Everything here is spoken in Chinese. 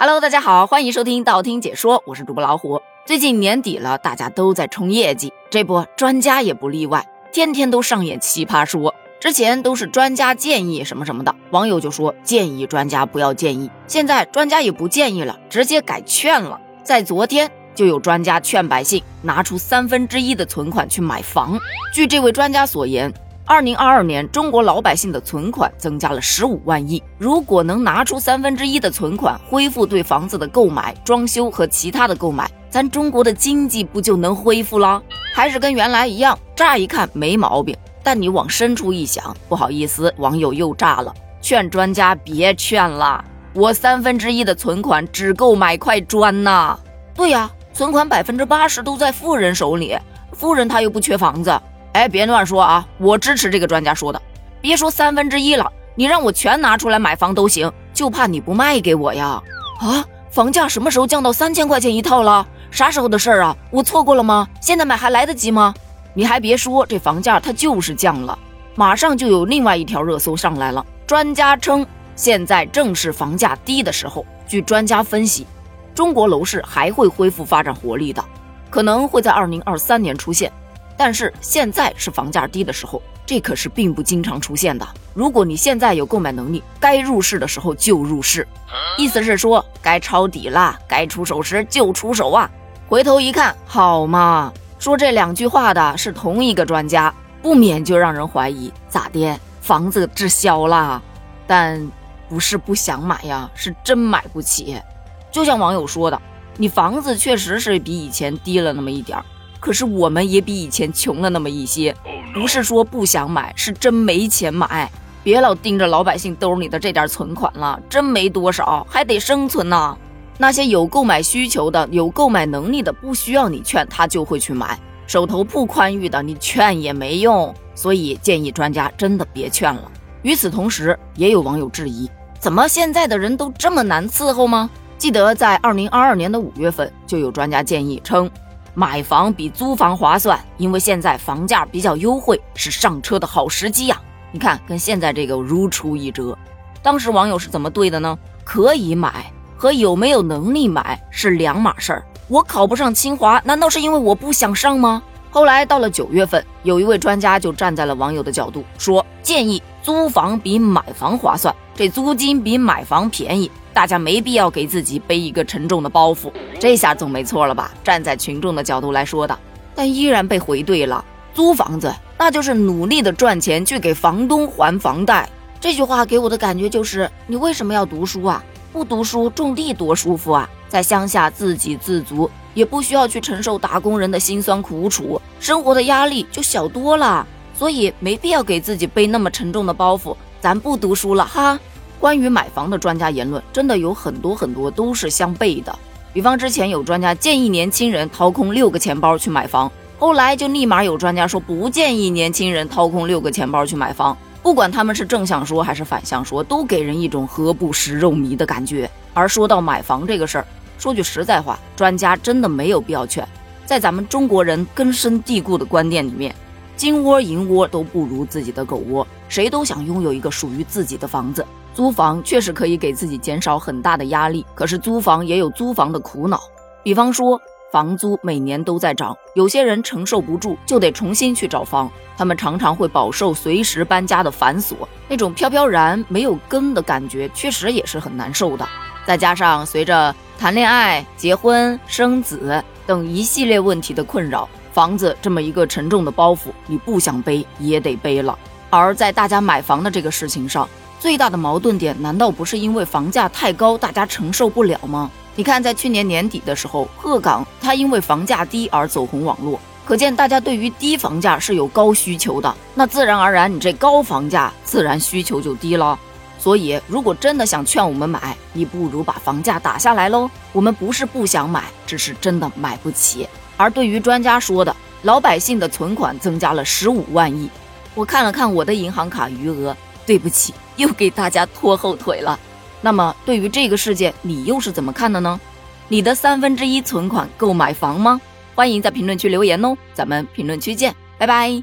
Hello，大家好，欢迎收听道听解说，我是主播老虎。最近年底了，大家都在冲业绩，这不，专家也不例外，天天都上演奇葩说。之前都是专家建议什么什么的，网友就说建议专家不要建议，现在专家也不建议了，直接改劝了。在昨天。就有专家劝百姓拿出三分之一的存款去买房。据这位专家所言，二零二二年中国老百姓的存款增加了十五万亿。如果能拿出三分之一的存款，恢复对房子的购买、装修和其他的购买，咱中国的经济不就能恢复了？还是跟原来一样？乍一看没毛病，但你往深处一想，不好意思，网友又炸了，劝专家别劝了。我三分之一的存款只够买块砖呐。对呀。存款百分之八十都在富人手里，富人他又不缺房子。哎，别乱说啊！我支持这个专家说的，别说三分之一了，你让我全拿出来买房都行，就怕你不卖给我呀！啊，房价什么时候降到三千块钱一套了？啥时候的事儿啊？我错过了吗？现在买还来得及吗？你还别说，这房价它就是降了，马上就有另外一条热搜上来了。专家称，现在正是房价低的时候。据专家分析。中国楼市还会恢复发展活力的，可能会在二零二三年出现，但是现在是房价低的时候，这可是并不经常出现的。如果你现在有购买能力，该入市的时候就入市，意思是说该抄底啦，该出手时就出手啊！回头一看，好嘛，说这两句话的是同一个专家，不免就让人怀疑咋的，房子滞销了？但不是不想买呀，是真买不起。就像网友说的，你房子确实是比以前低了那么一点儿，可是我们也比以前穷了那么一些。不是说不想买，是真没钱买。别老盯着老百姓兜里的这点存款了，真没多少，还得生存呢。那些有购买需求的、有购买能力的，不需要你劝他就会去买。手头不宽裕的，你劝也没用。所以建议专家真的别劝了。与此同时，也有网友质疑：怎么现在的人都这么难伺候吗？记得在二零二二年的五月份，就有专家建议称，买房比租房划算，因为现在房价比较优惠，是上车的好时机呀。你看，跟现在这个如出一辙。当时网友是怎么对的呢？可以买和有没有能力买是两码事儿。我考不上清华，难道是因为我不想上吗？后来到了九月份，有一位专家就站在了网友的角度，说建议租房比买房划算，这租金比买房便宜。大家没必要给自己背一个沉重的包袱，这下总没错了吧？站在群众的角度来说的，但依然被回怼了。租房子那就是努力的赚钱去给房东还房贷。这句话给我的感觉就是：你为什么要读书啊？不读书种地多舒服啊！在乡下自给自足，也不需要去承受打工人的辛酸苦楚，生活的压力就小多了。所以没必要给自己背那么沉重的包袱。咱不读书了哈。关于买房的专家言论，真的有很多很多都是相悖的。比方之前有专家建议年轻人掏空六个钱包去买房，后来就立马有专家说不建议年轻人掏空六个钱包去买房。不管他们是正向说还是反向说，都给人一种何不食肉糜的感觉。而说到买房这个事儿，说句实在话，专家真的没有必要劝。在咱们中国人根深蒂固的观念里面，金窝银窝都不如自己的狗窝，谁都想拥有一个属于自己的房子。租房确实可以给自己减少很大的压力，可是租房也有租房的苦恼。比方说，房租每年都在涨，有些人承受不住，就得重新去找房。他们常常会饱受随时搬家的繁琐，那种飘飘然没有根的感觉，确实也是很难受的。再加上随着谈恋爱、结婚、生子等一系列问题的困扰，房子这么一个沉重的包袱，你不想背也得背了。而在大家买房的这个事情上，最大的矛盾点难道不是因为房价太高，大家承受不了吗？你看，在去年年底的时候，鹤岗它因为房价低而走红网络，可见大家对于低房价是有高需求的。那自然而然，你这高房价自然需求就低了。所以，如果真的想劝我们买，你不如把房价打下来喽。我们不是不想买，只是真的买不起。而对于专家说的，老百姓的存款增加了十五万亿，我看了看我的银行卡余额。对不起，又给大家拖后腿了。那么，对于这个事件，你又是怎么看的呢？你的三分之一存款够买房吗？欢迎在评论区留言哦，咱们评论区见，拜拜。